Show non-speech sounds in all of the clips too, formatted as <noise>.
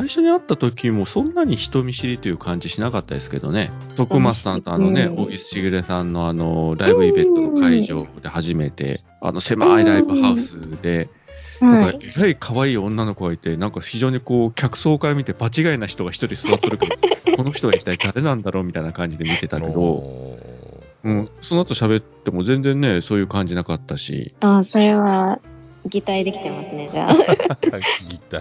最初に会った時もそんなに人見知りという感じしなかったですけどね。徳松さんとあのね、うん大石しげるさんのあの、ライブイベントの会場で初めて、あの狭いライブハウスで、なんか、はい。えらい可愛い女の子がいて、なんか非常にこう、客層から見て場違いな人が一人座ってるけど、<laughs> この人は一体誰なんだろうみたいな感じで見てたけど、おうん、その後喋っても全然ね、そういう感じなかったし、あ、それは、擬態できてますね、じゃあ。ーギター。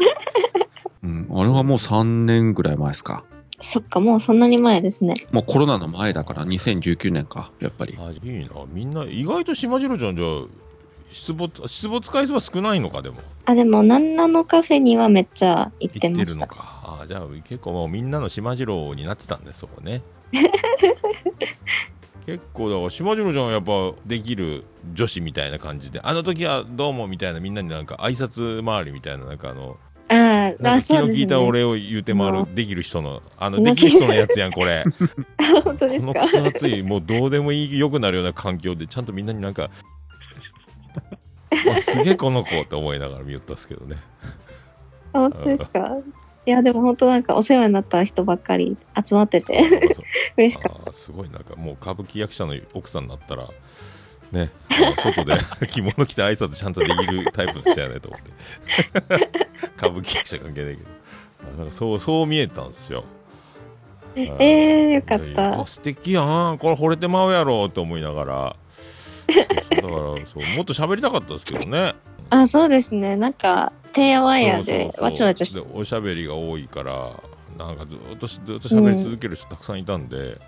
うん、あれはもう3年ぐらい前ですか。そっか、もうそんなに前ですね。もうコロナの前だから2019年か、やっぱり。あいいな。みんな、意外と島次郎ちゃんじゃあ、出没、出没回数は少ないのか、でも。あ、でも、なんなのカフェにはめっちゃ行って行ってる。のか。あじゃあ結構もうみんなの島次郎になってたんで、そこね。<laughs> 結構だから島次郎ちゃんはやっぱできる女子みたいな感じであの時はどうもみたいなみんなになんか挨拶回りみたいななんかあのあなんあ、か気のあそうですね。利いたお礼を言うて回るできる人のあのできる人のやつやんこれ。<laughs> 本当ですか？このくそ暑いもうどうでもいい良くなるような環境でちゃんとみんなになんか <laughs> あすげえこの子って思いながら見よったんですけどね。あ本当ですか？いや、でも本当なんかお世話になった人ばっかり集まってて嬉しかっあーすごいなんかもう歌舞伎役者の奥さんになったらね外で <laughs> 着物着て挨拶ちゃんとできるタイプの人やねと思って歌舞伎役者関係ないけどあなんかそうそう見えたんですよた。えー、よかったや。素敵やんこれ惚れてまうやろと思いながらそうそうだからそうもっと喋りたかったですけどねあ、そうですね。なんか、てんやわんやでわちゃわちゃしでおしゃべりが多いからなんかずっとずっと喋り続ける人たくさんいたんで、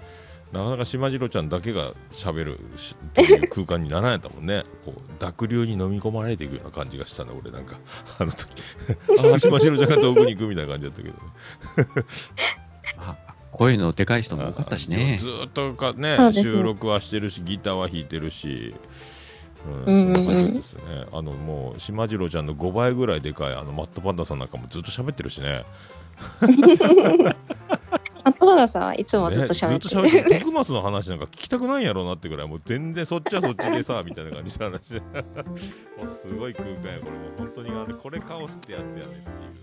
なかなか島次郎ちゃんだけが喋るしっていう空間にならんやったもんね。<laughs> こう濁流に飲み込まれていくような感じがしたね俺なんか。<laughs> あの時。ああ島次郎ちゃんが遠くに行くみたいな感じだったけど。ね <laughs> あ声のでかい人も多かったしね。ず。ーっとかねね。収録はしてるしギターは弾いてるし、ううんうん。うんそんな感じですね。あのもう島次郎ちゃんの5倍ぐらいでかいあのマットパンダさんなんかもずっと喋ってるしねあとはさんはいつもずっとねずっと喋ってる。喋ってる徳松の話なんか聞きたくないんやろうなってぐらいもう全然そっちはそっちでさみたいな感じの話でもうすごい空間やこれもう本当にあれこれカオスってやつやねっていう